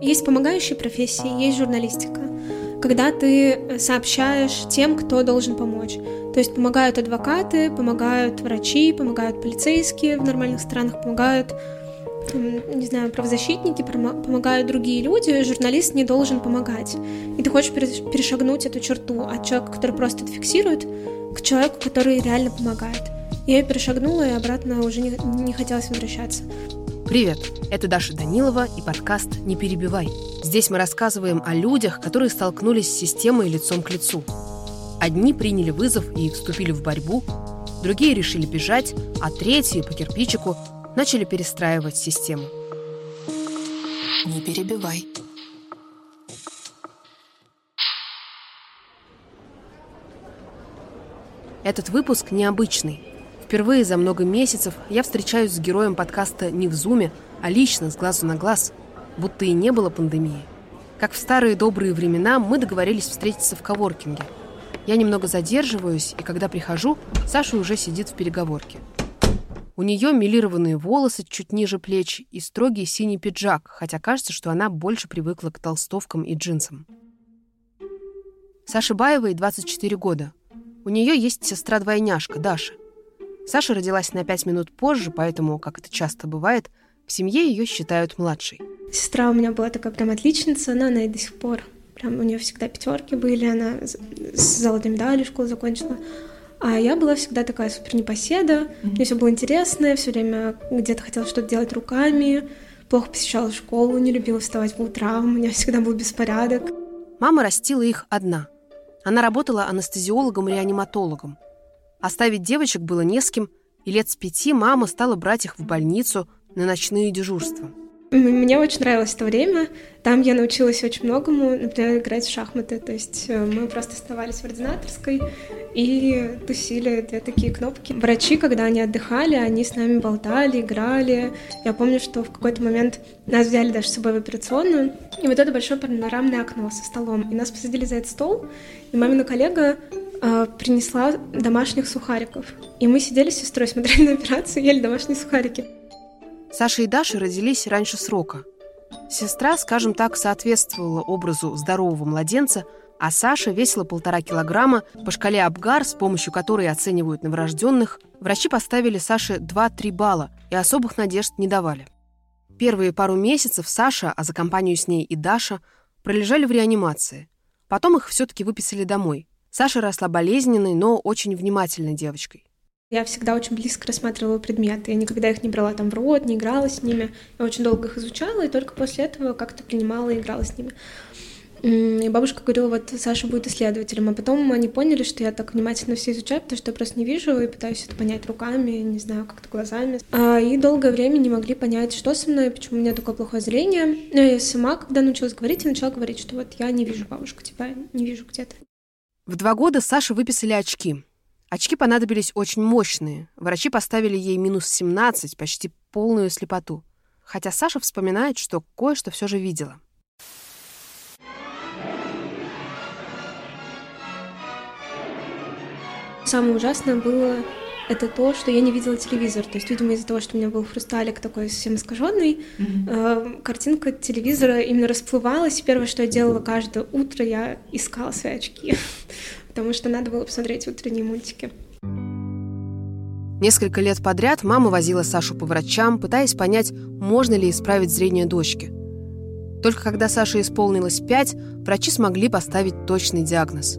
Есть помогающие профессии, есть журналистика. Когда ты сообщаешь тем, кто должен помочь. То есть помогают адвокаты, помогают врачи, помогают полицейские в нормальных странах, помогают не знаю, правозащитники, помогают другие люди, журналист не должен помогать. И ты хочешь перешагнуть эту черту от человека, который просто это фиксирует, к человеку, который реально помогает. Я ее перешагнула и обратно уже не, не хотелось возвращаться. Привет, это Даша Данилова и подкаст «Не перебивай». Здесь мы рассказываем о людях, которые столкнулись с системой лицом к лицу. Одни приняли вызов и вступили в борьбу, другие решили бежать, а третьи по кирпичику начали перестраивать систему. Не перебивай. Этот выпуск необычный. Впервые за много месяцев я встречаюсь с героем подкаста не в зуме, а лично, с глазу на глаз, будто и не было пандемии. Как в старые добрые времена мы договорились встретиться в коворкинге. Я немного задерживаюсь, и когда прихожу, Саша уже сидит в переговорке. У нее милированные волосы чуть ниже плеч и строгий синий пиджак, хотя кажется, что она больше привыкла к толстовкам и джинсам. Саше Баевой 24 года. У нее есть сестра-двойняшка, Даша. Саша родилась на 5 минут позже, поэтому, как это часто бывает, в семье ее считают младшей. Сестра у меня была такая прям отличница, но она и до сих пор. Прям у нее всегда пятерки были, она с золотой медалью школу закончила. А я была всегда такая супер непоседа. Mm-hmm. Мне все было интересно, я все время где-то хотела что-то делать руками, плохо посещала школу, не любила вставать по утрам, у меня всегда был беспорядок. Мама растила их одна. Она работала анестезиологом-реаниматологом. Оставить девочек было не с кем, и лет с пяти мама стала брать их в больницу на ночные дежурства. Мне очень нравилось это время. Там я научилась очень многому, например, играть в шахматы. То есть э, мы просто оставались в ординаторской и тусили две такие кнопки. Врачи, когда они отдыхали, они с нами болтали, играли. Я помню, что в какой-то момент нас взяли даже с собой в операционную. И вот это большое панорамное окно со столом. И нас посадили за этот стол, и мамина коллега э, принесла домашних сухариков. И мы сидели с сестрой, смотрели на операцию, ели домашние сухарики. Саша и Даша родились раньше срока. Сестра, скажем так, соответствовала образу здорового младенца, а Саша весила полтора килограмма. По шкале Абгар, с помощью которой оценивают новорожденных, врачи поставили Саше 2-3 балла и особых надежд не давали. Первые пару месяцев Саша, а за компанию с ней и Даша, пролежали в реанимации. Потом их все-таки выписали домой. Саша росла болезненной, но очень внимательной девочкой. Я всегда очень близко рассматривала предметы. Я никогда их не брала там в рот, не играла с ними. Я очень долго их изучала, и только после этого как-то принимала и играла с ними. И бабушка говорила, вот Саша будет исследователем, а потом они поняли, что я так внимательно все изучаю, потому что я просто не вижу и пытаюсь это понять руками, не знаю, как-то глазами. А, и долгое время не могли понять, что со мной, почему у меня такое плохое зрение. Но я сама, когда научилась говорить, я начала говорить, что вот я не вижу бабушку, тебя не вижу где-то. В два года Саше выписали очки. Очки понадобились очень мощные. Врачи поставили ей минус 17, почти полную слепоту. Хотя Саша вспоминает, что кое-что все же видела. Самое ужасное было это то, что я не видела телевизор. То есть, видимо, из-за того, что у меня был хрусталик такой совсем искаженный, mm-hmm. э, картинка телевизора именно расплывалась. И первое, что я делала каждое утро, я искала свои очки потому что надо было посмотреть утренние мультики. Несколько лет подряд мама возила Сашу по врачам, пытаясь понять, можно ли исправить зрение дочки. Только когда Саше исполнилось пять, врачи смогли поставить точный диагноз.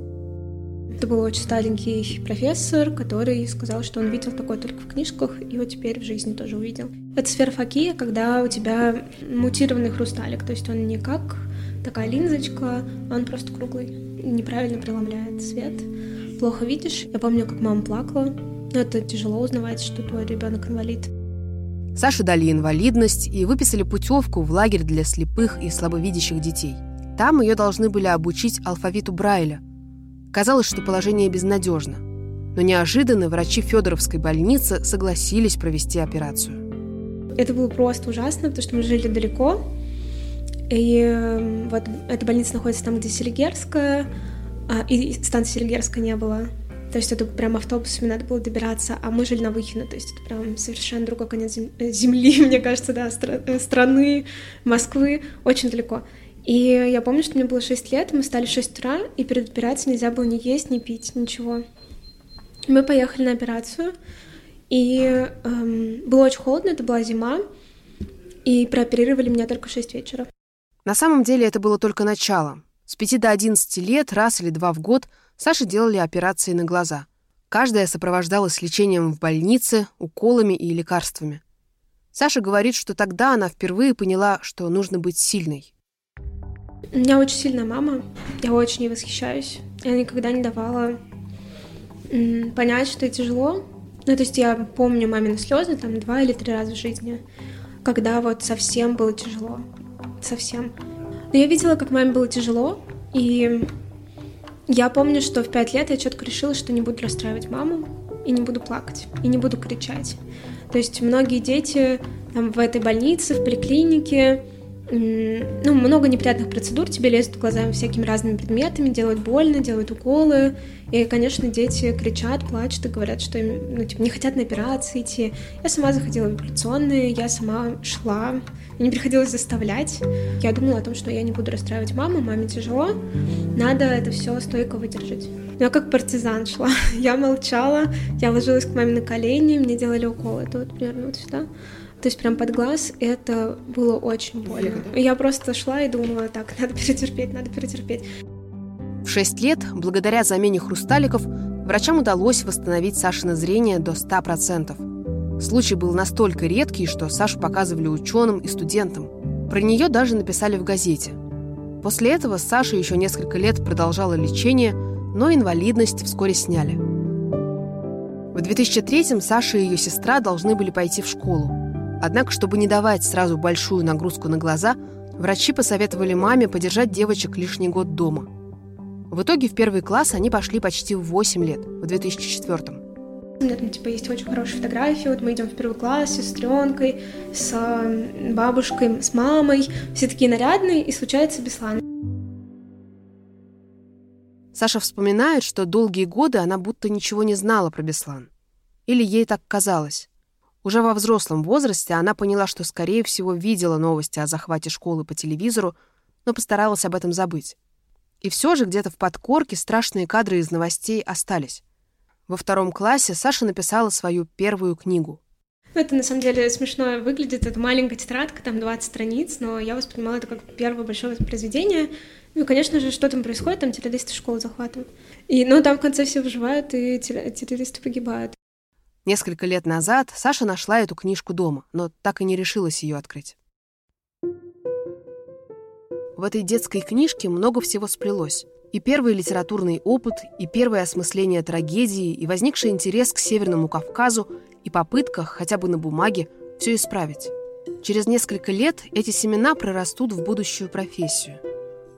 Это был очень старенький профессор, который сказал, что он видел такое только в книжках, и вот теперь в жизни тоже увидел. Это сферофокия, когда у тебя мутированный хрусталик, то есть он не как такая линзочка, он просто круглый неправильно преломляет свет, плохо видишь. Я помню, как мама плакала. Это тяжело узнавать, что твой ребенок инвалид. Саше дали инвалидность и выписали путевку в лагерь для слепых и слабовидящих детей. Там ее должны были обучить алфавиту Брайля. Казалось, что положение безнадежно. Но неожиданно врачи Федоровской больницы согласились провести операцию. Это было просто ужасно, потому что мы жили далеко, и вот эта больница находится там, где Селигерская, а, и станции Селигерская не было. То есть это прям автобусами надо было добираться, а мы жили на Выхино, то есть это прям совершенно другой конец земли, мне кажется, да, стра- страны, Москвы, очень далеко. И я помню, что мне было 6 лет, мы стали в 6 утра, и перед операцией нельзя было ни есть, ни пить, ничего. Мы поехали на операцию, и эм, было очень холодно, это была зима, и прооперировали меня только в 6 вечера. На самом деле это было только начало. С 5 до 11 лет, раз или два в год, Саше делали операции на глаза. Каждая сопровождалась лечением в больнице, уколами и лекарствами. Саша говорит, что тогда она впервые поняла, что нужно быть сильной. У меня очень сильная мама, я очень ей восхищаюсь. Я никогда не давала понять, что тяжело. Ну, то есть я помню мамины слезы там два или три раза в жизни, когда вот совсем было тяжело. Совсем. Но я видела, как маме было тяжело, и я помню, что в пять лет я четко решила, что не буду расстраивать маму, и не буду плакать, и не буду кричать. То есть многие дети там, в этой больнице, в поликлинике, ну, много неприятных процедур, тебе лезут в глаза всякими разными предметами, делают больно, делают уколы. И, конечно, дети кричат, плачут и говорят, что им, ну, типа, не хотят на операции идти. Я сама заходила в операционные, я сама шла, мне приходилось заставлять. Я думала о том, что я не буду расстраивать маму, маме тяжело, надо это все стойко выдержать. Но я как партизан шла, я молчала, я ложилась к маме на колени, мне делали уколы, это вот примерно вот сюда. То есть прям под глаз это было очень больно. Я просто шла и думала, так, надо перетерпеть, надо перетерпеть. В 6 лет, благодаря замене хрусталиков, врачам удалось восстановить Сашино зрение до 100%. Случай был настолько редкий, что Сашу показывали ученым и студентам. Про нее даже написали в газете. После этого Саша еще несколько лет продолжала лечение, но инвалидность вскоре сняли. В 2003-м Саша и ее сестра должны были пойти в школу. Однако, чтобы не давать сразу большую нагрузку на глаза, врачи посоветовали маме подержать девочек лишний год дома. В итоге в первый класс они пошли почти в 8 лет, в 2004-м. У меня там, типа, есть очень хорошие фотографии. Вот мы идем в первый класс с сестренкой, с бабушкой, с мамой. Все такие нарядные, и случается Беслан. Саша вспоминает, что долгие годы она будто ничего не знала про Беслан. Или ей так казалось. Уже во взрослом возрасте она поняла, что, скорее всего, видела новости о захвате школы по телевизору, но постаралась об этом забыть. И все же где-то в подкорке страшные кадры из новостей остались. Во втором классе Саша написала свою первую книгу. Это на самом деле смешно выглядит. Это маленькая тетрадка, там 20 страниц, но я воспринимала это как первое большое произведение. Ну, конечно же, что там происходит, там террористы школу захватывают. И, ну, там в конце все выживают, и террористы погибают. Несколько лет назад Саша нашла эту книжку дома, но так и не решилась ее открыть. В этой детской книжке много всего сплелось. И первый литературный опыт, и первое осмысление трагедии, и возникший интерес к Северному Кавказу, и попытка, хотя бы на бумаге, все исправить. Через несколько лет эти семена прорастут в будущую профессию.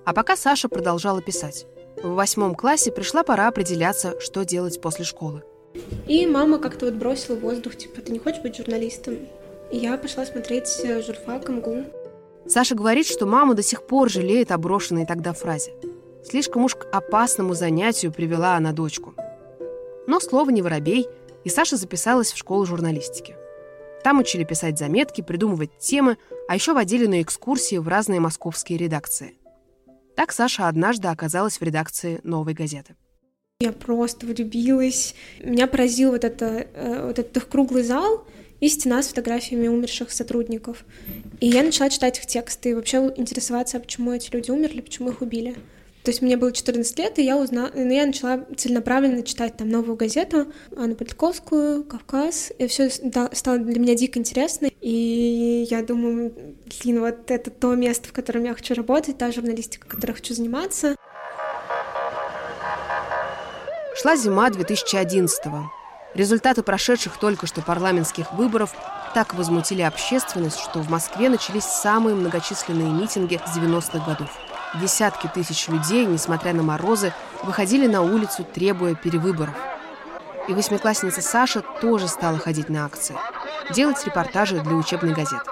А пока Саша продолжала писать. В восьмом классе пришла пора определяться, что делать после школы. И мама как-то вот бросила воздух, типа, ты не хочешь быть журналистом? И я пошла смотреть э, журфак МГУ. Саша говорит, что мама до сих пор жалеет о брошенной тогда фразе. Слишком уж к опасному занятию привела она дочку. Но слово не воробей, и Саша записалась в школу журналистики. Там учили писать заметки, придумывать темы, а еще водили на экскурсии в разные московские редакции. Так Саша однажды оказалась в редакции «Новой газеты». Я просто влюбилась. Меня поразил вот, это, э, вот этот их круглый зал и стена с фотографиями умерших сотрудников. И я начала читать их тексты и вообще интересоваться, почему эти люди умерли, почему их убили. То есть мне было 14 лет, и я узнала, ну, я начала целенаправленно читать там новую газету, Анну Политковскую, Кавказ, и все стало для меня дико интересно. И я думаю, блин, вот это то место, в котором я хочу работать, та журналистика, которой хочу заниматься. Шла зима 2011-го. Результаты прошедших только что парламентских выборов так возмутили общественность, что в Москве начались самые многочисленные митинги с 90-х годов. Десятки тысяч людей, несмотря на морозы, выходили на улицу, требуя перевыборов. И восьмиклассница Саша тоже стала ходить на акции, делать репортажи для учебной газеты.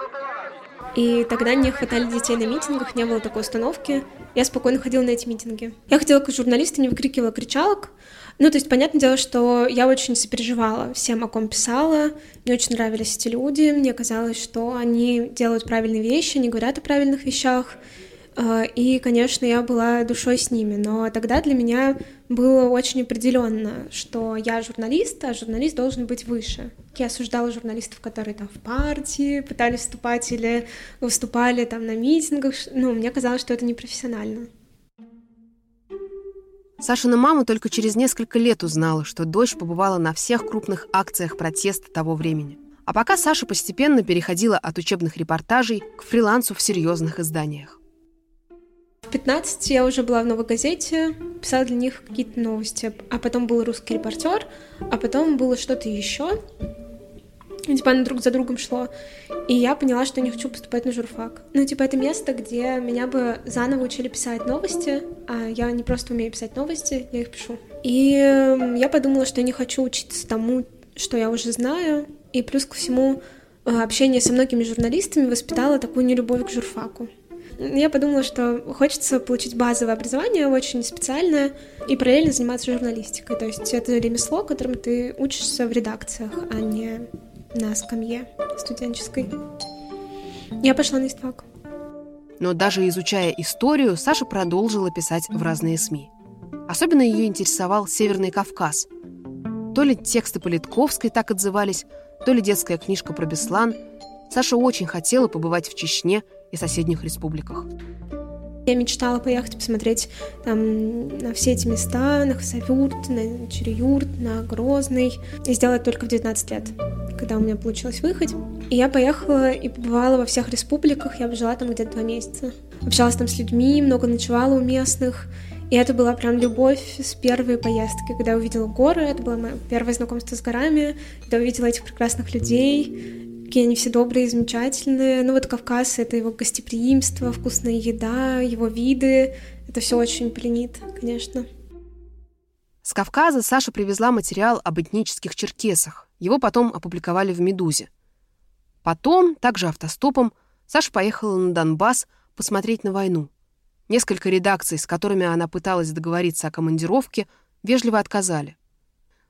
И тогда не хватали детей на митингах, не было такой установки. Я спокойно ходила на эти митинги. Я ходила как журналист не выкрикивала кричалок. Ну, то есть, понятное дело, что я очень сопереживала всем, о ком писала. Мне очень нравились эти люди. Мне казалось, что они делают правильные вещи, они говорят о правильных вещах. А, и, конечно, я была душой с ними, но тогда для меня было очень определенно, что я журналист, а журналист должен быть выше. Я осуждала журналистов, которые там в партии пытались вступать или выступали там на митингах. Ну, мне казалось, что это непрофессионально. Сашина мама только через несколько лет узнала, что дочь побывала на всех крупных акциях протеста того времени. А пока Саша постепенно переходила от учебных репортажей к фрилансу в серьезных изданиях. В 15 я уже была в «Новой газете», писала для них какие-то новости, а потом был «Русский репортер», а потом было что-то еще. Типа оно друг за другом шло. И я поняла, что не хочу поступать на журфак. Ну, типа, это место, где меня бы заново учили писать новости, а я не просто умею писать новости, я их пишу. И я подумала, что я не хочу учиться тому, что я уже знаю, и плюс ко всему э, общение со многими журналистами воспитало такую нелюбовь к журфаку я подумала, что хочется получить базовое образование, очень специальное, и параллельно заниматься журналистикой. То есть это ремесло, которым ты учишься в редакциях, а не на скамье студенческой. Я пошла на истфак. Но даже изучая историю, Саша продолжила писать в разные СМИ. Особенно ее интересовал Северный Кавказ. То ли тексты Политковской так отзывались, то ли детская книжка про Беслан. Саша очень хотела побывать в Чечне – и соседних республиках. Я мечтала поехать посмотреть там на все эти места, на Хасавюрт, на Череюрт, на Грозный. И сделать только в 19 лет, когда у меня получилось выехать. И я поехала и побывала во всех республиках. Я жила там где-то два месяца. Общалась там с людьми, много ночевала у местных. И это была прям любовь с первой поездки, когда я увидела горы. Это было мое первое знакомство с горами, когда увидела этих прекрасных людей, какие они все добрые замечательные. Ну вот Кавказ — это его гостеприимство, вкусная еда, его виды. Это все очень пленит, конечно. С Кавказа Саша привезла материал об этнических черкесах. Его потом опубликовали в «Медузе». Потом, также автостопом, Саша поехала на Донбасс посмотреть на войну. Несколько редакций, с которыми она пыталась договориться о командировке, вежливо отказали.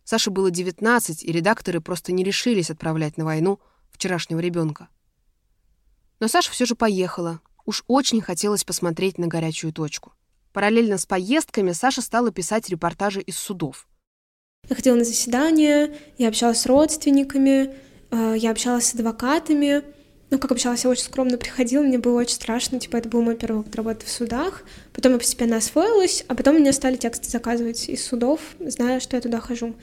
Саше было 19, и редакторы просто не решились отправлять на войну вчерашнего ребенка. Но Саша все же поехала. Уж очень хотелось посмотреть на горячую точку. Параллельно с поездками Саша стала писать репортажи из судов. Я ходила на заседания, я общалась с родственниками, э, я общалась с адвокатами. Ну, как общалась, я очень скромно приходила, мне было очень страшно, типа, это был мой первый опыт работы в судах. Потом я постепенно освоилась, а потом мне стали тексты заказывать из судов, зная, что я туда хожу.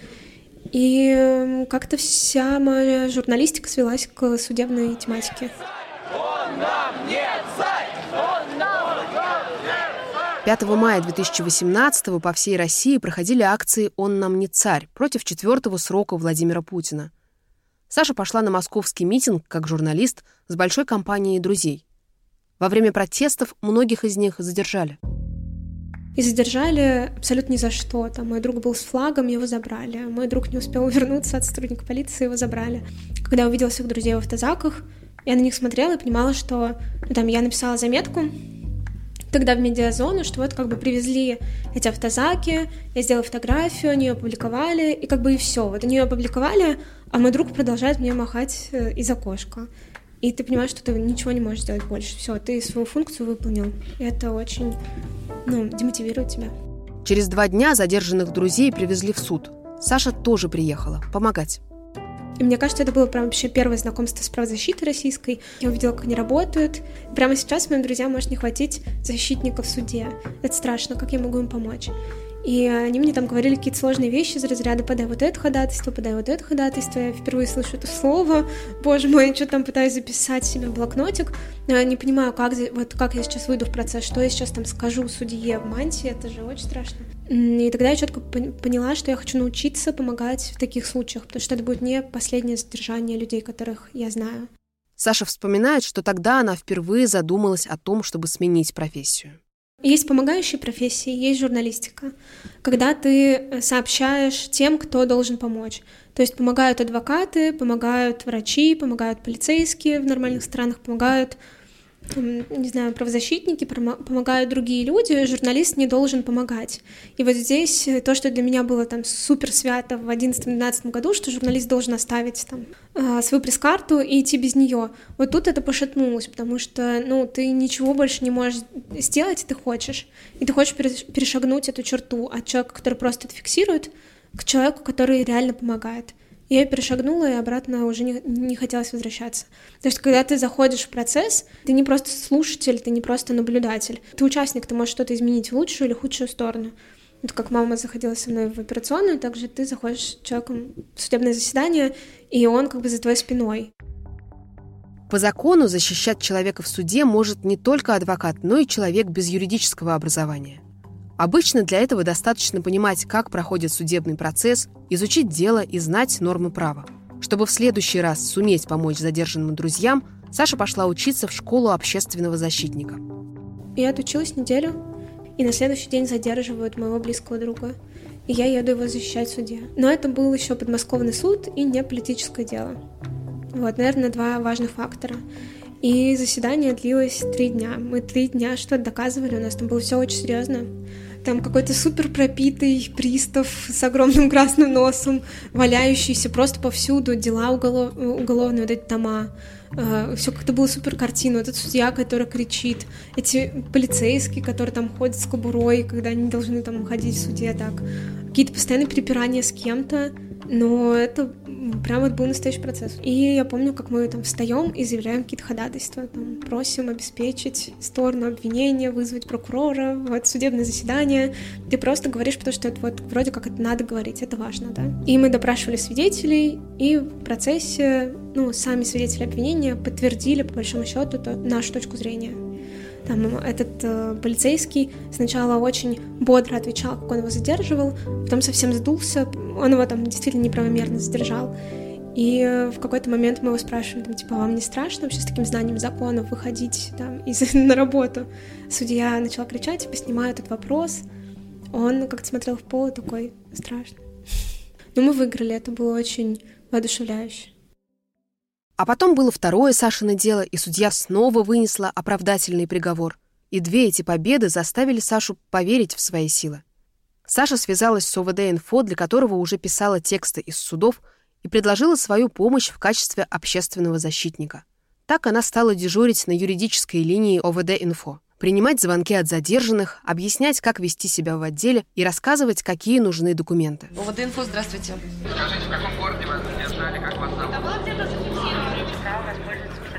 И эм, как-то вся моя журналистика свелась к судебной тематике. 5 мая 2018 по всей России проходили акции «Он нам не царь» против четвертого срока Владимира Путина. Саша пошла на московский митинг как журналист с большой компанией друзей. Во время протестов многих из них задержали. И задержали абсолютно ни за что. Там мой друг был с флагом, его забрали. Мой друг не успел вернуться от сотрудника полиции, его забрали. Когда я увидела всех друзей в автозаках, я на них смотрела и понимала, что ну, там я написала заметку тогда в медиазону, что вот как бы привезли эти автозаки, я сделала фотографию, они ее опубликовали, и как бы и все. Вот они ее опубликовали, а мой друг продолжает мне махать э, из окошка. И ты понимаешь, что ты ничего не можешь сделать больше. Все, ты свою функцию выполнил. Это очень ну, демотивирует тебя. Через два дня задержанных друзей привезли в суд. Саша тоже приехала помогать. И мне кажется, это было прям вообще первое знакомство с правозащитой российской. Я увидела, как они работают. Прямо сейчас моим друзьям может не хватить защитника в суде. Это страшно, как я могу им помочь? И они мне там говорили какие-то сложные вещи из разряда «подай вот это ходатайство, подай вот это ходатайство». Я впервые слышу это слово. Боже мой, я что там пытаюсь записать себе в блокнотик. Но я не понимаю, как, вот как я сейчас выйду в процесс, что я сейчас там скажу судье в мантии. Это же очень страшно. И тогда я четко поняла, что я хочу научиться помогать в таких случаях, потому что это будет не последнее задержание людей, которых я знаю. Саша вспоминает, что тогда она впервые задумалась о том, чтобы сменить профессию. Есть помогающие профессии, есть журналистика, когда ты э, сообщаешь тем, кто должен помочь. То есть помогают адвокаты, помогают врачи, помогают полицейские в нормальных странах, помогают не знаю, правозащитники, помогают другие люди, журналист не должен помогать. И вот здесь то, что для меня было там супер свято в 2011-2012 году, что журналист должен оставить там а, свою пресс-карту и идти без нее. Вот тут это пошатнулось, потому что, ну, ты ничего больше не можешь сделать, ты хочешь. И ты хочешь перешагнуть эту черту от человека, который просто это фиксирует, к человеку, который реально помогает. Я перешагнула, и обратно уже не, не хотелось возвращаться. То есть, когда ты заходишь в процесс, ты не просто слушатель, ты не просто наблюдатель. Ты участник, ты можешь что-то изменить в лучшую или худшую сторону. Вот как мама заходила со мной в операционную, также ты заходишь с человеком в судебное заседание, и он как бы за твоей спиной. По закону защищать человека в суде может не только адвокат, но и человек без юридического образования. Обычно для этого достаточно понимать, как проходит судебный процесс, изучить дело и знать нормы права. Чтобы в следующий раз суметь помочь задержанным друзьям, Саша пошла учиться в школу общественного защитника. Я отучилась неделю, и на следующий день задерживают моего близкого друга. И я еду его защищать в суде. Но это был еще подмосковный суд и не политическое дело. Вот, наверное, два важных фактора. И заседание длилось три дня. Мы три дня что-то доказывали, у нас там было все очень серьезно там какой-то супер пропитый пристав с огромным красным носом, валяющийся просто повсюду, дела уголов... уголовные, вот эти тома. Uh, э, все как-то было супер картина. Этот судья, который кричит, эти полицейские, которые там ходят с кобурой, когда они должны там ходить в суде так. Какие-то постоянные перепирания с кем-то, но это прям вот был настоящий процесс. И я помню, как мы там встаем и заявляем какие-то ходатайства, там, просим обеспечить сторону обвинения, вызвать прокурора, вот судебное заседание. Ты просто говоришь, потому что это вот вроде как это надо говорить, это важно, да. И мы допрашивали свидетелей, и в процессе, ну, сами свидетели обвинения подтвердили, по большому счету, то, нашу точку зрения. Там этот э, полицейский сначала очень бодро отвечал, как он его задерживал, потом совсем сдулся, он его там действительно неправомерно задержал. И в какой-то момент мы его спрашиваем, там, типа, вам не страшно вообще с таким знанием законов выходить там, из, на работу? Судья начал кричать, типа, снимаю этот вопрос. Он как-то смотрел в пол и такой, страшно. Но мы выиграли, это было очень воодушевляюще. А потом было второе Сашино дело, и судья снова вынесла оправдательный приговор. И две эти победы заставили Сашу поверить в свои силы. Саша связалась с ОВД-инфо, для которого уже писала тексты из судов, и предложила свою помощь в качестве общественного защитника. Так она стала дежурить на юридической линии ОВД-инфо, принимать звонки от задержанных, объяснять, как вести себя в отделе и рассказывать, какие нужны документы. ОВД-инфо, здравствуйте. Скажите, в каком городе вы задержали, как вас зовут?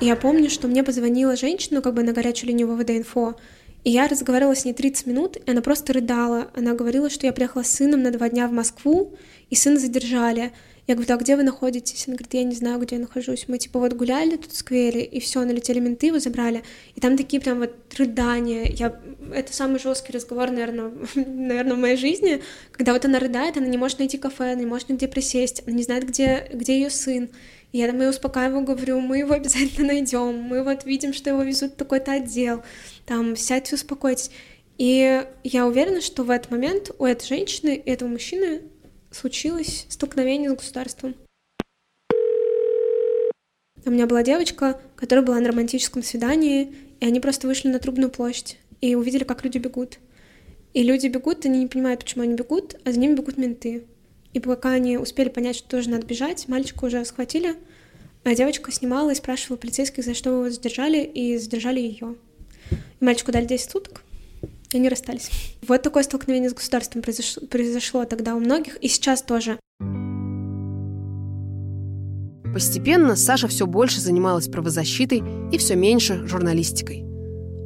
Я помню, что мне позвонила женщина, как бы на горячую линию ВВД-инфо, и я разговаривала с ней 30 минут, и она просто рыдала. Она говорила, что я приехала с сыном на два дня в Москву, и сына задержали. Я говорю, а где вы находитесь? Она говорит, я не знаю, где я нахожусь. Мы типа вот гуляли тут в сквере, и все, налетели менты, его забрали. И там такие прям вот рыдания. Я... Это самый жесткий разговор, наверное, наверное, в моей жизни, когда вот она рыдает, она не может найти кафе, она не может нигде присесть, она не знает, где, где ее сын. И я там ее успокаиваю, говорю, мы его обязательно найдем, мы вот видим, что его везут в такой-то отдел, там, сядьте, успокойтесь. И я уверена, что в этот момент у этой женщины и этого мужчины случилось столкновение с государством. У меня была девочка, которая была на романтическом свидании, и они просто вышли на Трубную площадь и увидели, как люди бегут. И люди бегут, они не понимают, почему они бегут, а за ними бегут менты. И пока они успели понять, что тоже надо бежать, мальчика уже схватили, а девочка снимала и спрашивала полицейских, за что его задержали, и задержали ее. И мальчику дали 10 суток, и они расстались. Вот такое столкновение с государством произошло, произошло тогда у многих, и сейчас тоже. Постепенно Саша все больше занималась правозащитой и все меньше журналистикой.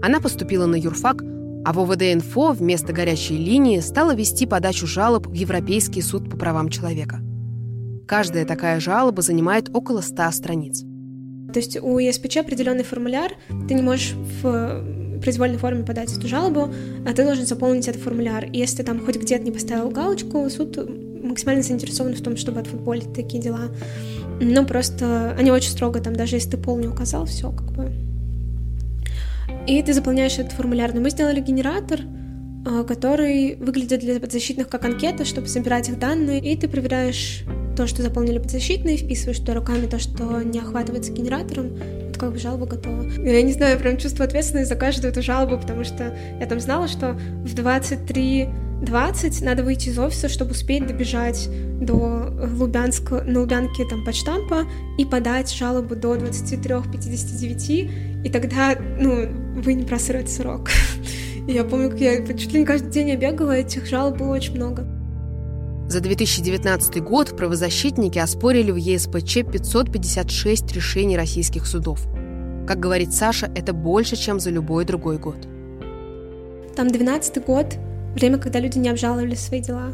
Она поступила на юрфак, а в ОВД-инфо вместо горячей линии стала вести подачу жалоб в Европейский суд по правам человека. Каждая такая жалоба занимает около 100 страниц. То есть у ЕСПЧ определенный формуляр, ты не можешь в произвольной форме подать эту жалобу, а ты должен заполнить этот формуляр. И если ты там хоть где-то не поставил галочку, суд максимально заинтересован в том, чтобы отфутболить такие дела. Ну, просто они очень строго, там, даже если ты пол не указал, все, как бы и ты заполняешь этот формуляр. Но мы сделали генератор, а, который выглядит для подзащитных как анкета, чтобы собирать их данные, и ты проверяешь то, что заполнили подзащитные, вписываешь туда руками то, что не охватывается генератором, ты как бы жалоба готова. Я не знаю, прям чувствую ответственность за каждую эту жалобу, потому что я там знала, что в 23.20 надо выйти из офиса, чтобы успеть добежать до Лубянска, на Лубянке там почтампа и подать жалобу до 23.59, и тогда, ну, вы не просрете срок. Я помню, как я чуть ли не каждый день я бегала, этих жалоб было очень много. За 2019 год правозащитники оспорили в ЕСПЧ 556 решений российских судов. Как говорит Саша, это больше, чем за любой другой год. Там 12 год, время, когда люди не обжаловали свои дела.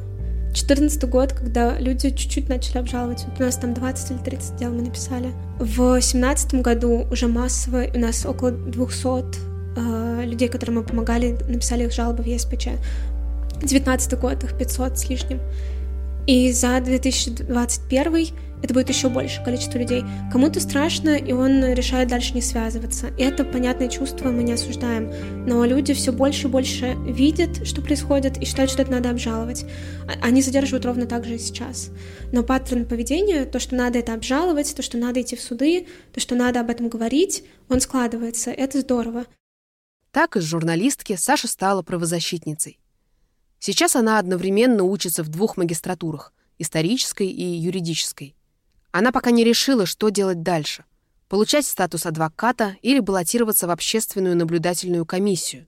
14 год, когда люди чуть-чуть начали обжаловать. У нас там 20 или 30 дел мы написали. В 17 году уже массово, у нас около 200 э, людей, которым мы помогали, написали их жалобы в ЕСПЧ. 19 год их 500 с лишним. И за 2021 это будет еще больше количество людей. Кому-то страшно, и он решает дальше не связываться. И это понятное чувство, мы не осуждаем. Но люди все больше и больше видят, что происходит, и считают, что это надо обжаловать. А, они задерживают ровно так же и сейчас. Но паттерн поведения, то, что надо это обжаловать, то, что надо идти в суды, то, что надо об этом говорить, он складывается. Это здорово. Так из журналистки Саша стала правозащитницей. Сейчас она одновременно учится в двух магистратурах — исторической и юридической. Она пока не решила, что делать дальше — получать статус адвоката или баллотироваться в общественную наблюдательную комиссию.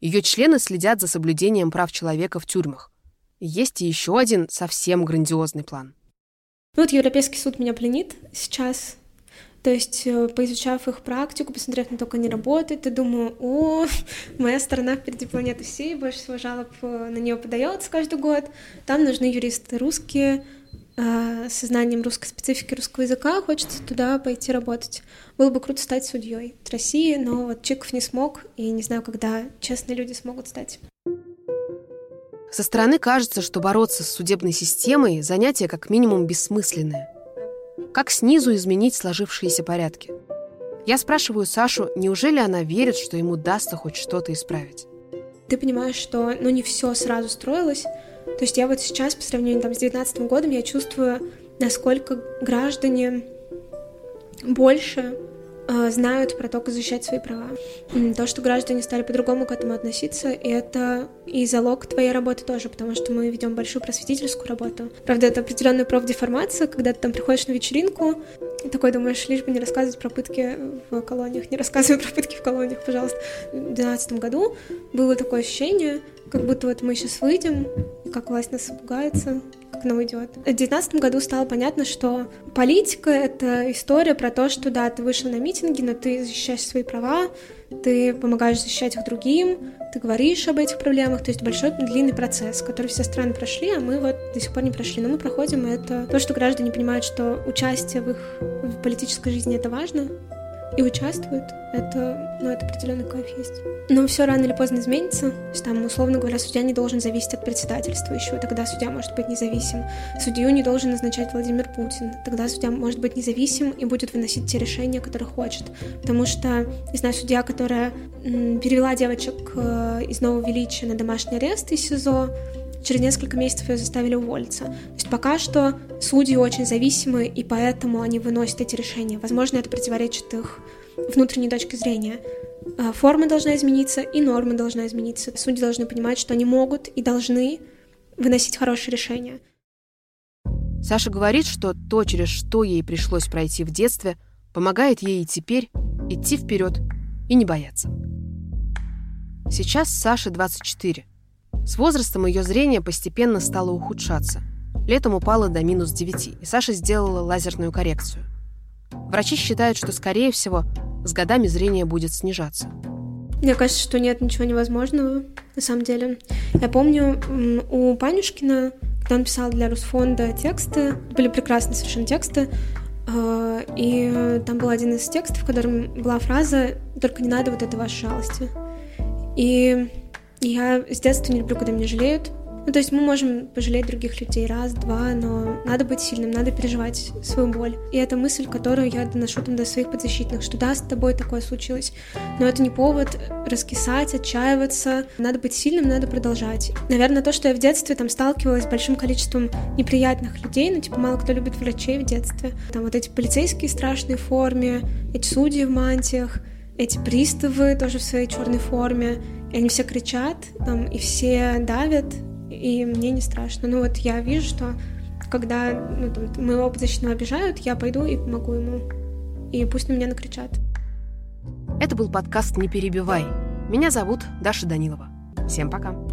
Ее члены следят за соблюдением прав человека в тюрьмах. Есть и еще один совсем грандиозный план. Ну вот Европейский суд меня пленит сейчас. То есть, э, поизучав их практику, посмотрев на то, как они работают, я думаю, о, моя страна впереди планеты всей, больше всего жалоб э, на нее подается каждый год. Там нужны юристы русские, со знанием русской специфики русского языка, хочется туда пойти работать. Было бы круто стать судьей в России, но вот Чиков не смог, и не знаю, когда честные люди смогут стать. Со стороны кажется, что бороться с судебной системой – занятие как минимум бессмысленное – как снизу изменить сложившиеся порядки? Я спрашиваю Сашу, неужели она верит, что ему удастся хоть что-то исправить? Ты понимаешь, что ну, не все сразу строилось. То есть я вот сейчас, по сравнению там, с 2019 годом, я чувствую, насколько граждане больше э, знают про то, как защищать свои права. То, что граждане стали по-другому к этому относиться, и это и залог твоей работы тоже, потому что мы ведем большую просветительскую работу. Правда, это определенная профдеформация, когда ты там приходишь на вечеринку, и такой думаешь, лишь бы не рассказывать про пытки в колониях, не рассказывай про пытки в колониях, пожалуйста. В 2012 году было такое ощущение, как будто вот мы сейчас выйдем, и как власть нас пугается, как она уйдет. В 2019 году стало понятно, что политика — это история про то, что да, ты вышел на митинги, но ты защищаешь свои права, ты помогаешь защищать их другим, ты говоришь об этих проблемах, то есть большой длинный процесс, который все страны прошли, а мы вот до сих пор не прошли. Но мы проходим, это то, что граждане понимают, что участие в их в политической жизни это важно, и участвуют, это, ну, это определенный кайф есть. Но все рано или поздно изменится. Там, условно говоря, судья не должен зависеть от председательства еще, тогда судья может быть независим. Судью не должен назначать Владимир Путин, тогда судья может быть независим и будет выносить те решения, которые хочет. Потому что, не знаю, судья, которая перевела девочек э, из Нового Величия на домашний арест из СИЗО, через несколько месяцев ее заставили уволиться. То есть пока что судьи очень зависимы, и поэтому они выносят эти решения. Возможно, это противоречит их внутренней точке зрения. А, форма должна измениться, и норма должна измениться. Судьи должны понимать, что они могут и должны выносить хорошие решения. Саша говорит, что то, через что ей пришлось пройти в детстве, помогает ей и теперь идти вперед и не бояться. Сейчас Саше 24. С возрастом ее зрение постепенно стало ухудшаться. Летом упало до минус 9, и Саша сделала лазерную коррекцию. Врачи считают, что, скорее всего, с годами зрение будет снижаться. Мне кажется, что нет ничего невозможного, на самом деле. Я помню, у Панюшкина, когда он писал для Русфонда тексты, были прекрасные совершенно тексты, а, и там был один из текстов, в котором была фраза «Только не надо вот этой вашей жалости». И я с детства не люблю, когда меня жалеют. Ну, то есть мы можем пожалеть других людей раз, два, но надо быть сильным, надо переживать свою боль. И это мысль, которую я доношу там до своих подзащитных, что да, с тобой такое случилось, но это не повод раскисать, отчаиваться, надо быть сильным, надо продолжать. Наверное, то, что я в детстве там сталкивалась с большим количеством неприятных людей, ну, типа, мало кто любит врачей в детстве. Там вот эти полицейские в страшной форме, эти судьи в мантиях, эти приставы тоже в своей черной форме, и они все кричат, там, и все давят, и мне не страшно. Ну вот я вижу, что когда ну, там, моего подзащитного обижают, я пойду и помогу ему. И пусть на меня накричат. Это был подкаст «Не перебивай». Меня зовут Даша Данилова. Всем пока.